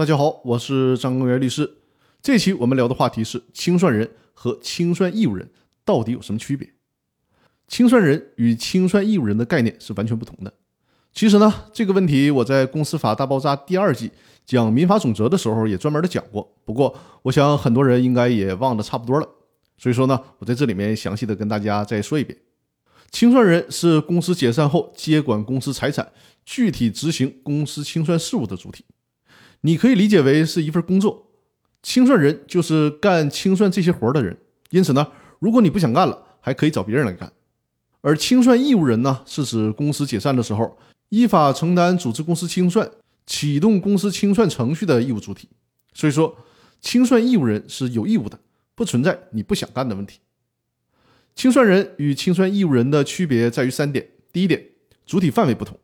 大家好，我是张公元律师。这期我们聊的话题是清算人和清算义务人到底有什么区别？清算人与清算义务人的概念是完全不同的。其实呢，这个问题我在《公司法大爆炸》第二季讲民法总则的时候也专门的讲过。不过，我想很多人应该也忘得差不多了。所以说呢，我在这里面详细的跟大家再说一遍：清算人是公司解散后接管公司财产、具体执行公司清算事务的主体。你可以理解为是一份工作，清算人就是干清算这些活的人。因此呢，如果你不想干了，还可以找别人来干。而清算义务人呢，是指公司解散的时候，依法承担组织公司清算、启动公司清算程序的义务主体。所以说，清算义务人是有义务的，不存在你不想干的问题。清算人与清算义务人的区别在于三点：第一点，主体范围不同。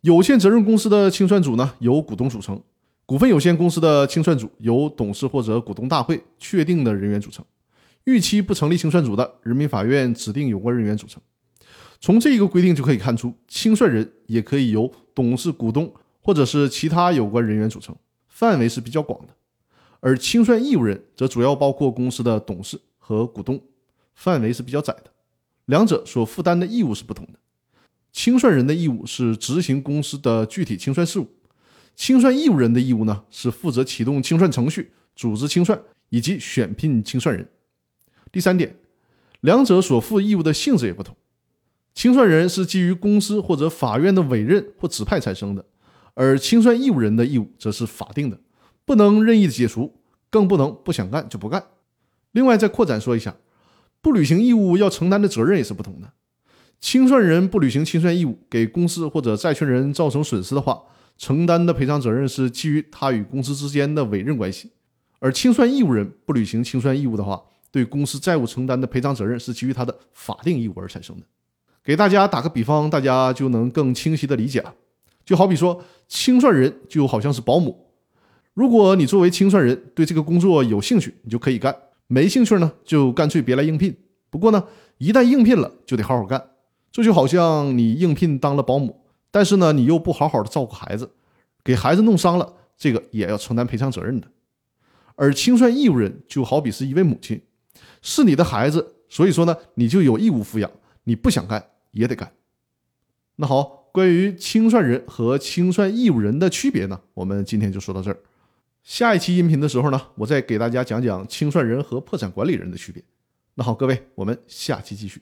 有限责任公司的清算组呢，由股东组成。股份有限公司的清算组由董事或者股东大会确定的人员组成，逾期不成立清算组的，人民法院指定有关人员组成。从这一个规定就可以看出，清算人也可以由董事、股东或者是其他有关人员组成，范围是比较广的。而清算义务人则主要包括公司的董事和股东，范围是比较窄的。两者所负担的义务是不同的。清算人的义务是执行公司的具体清算事务。清算义务人的义务呢，是负责启动清算程序、组织清算以及选聘清算人。第三点，两者所负义务的性质也不同。清算人是基于公司或者法院的委任或指派产生的，而清算义务人的义务则是法定的，不能任意的解除，更不能不想干就不干。另外再扩展说一下，不履行义务要承担的责任也是不同的。清算人不履行清算义务，给公司或者债权人造成损失的话，承担的赔偿责任是基于他与公司之间的委任关系，而清算义务人不履行清算义务的话，对公司债务承担的赔偿责任是基于他的法定义务而产生的。给大家打个比方，大家就能更清晰的理解了。就好比说，清算人就好像是保姆，如果你作为清算人对这个工作有兴趣，你就可以干；没兴趣呢，就干脆别来应聘。不过呢，一旦应聘了，就得好好干。这就好像你应聘当了保姆。但是呢，你又不好好的照顾孩子，给孩子弄伤了，这个也要承担赔偿责任的。而清算义务人就好比是一位母亲，是你的孩子，所以说呢，你就有义务抚养，你不想干也得干。那好，关于清算人和清算义务人的区别呢，我们今天就说到这儿。下一期音频的时候呢，我再给大家讲讲清算人和破产管理人的区别。那好，各位，我们下期继续。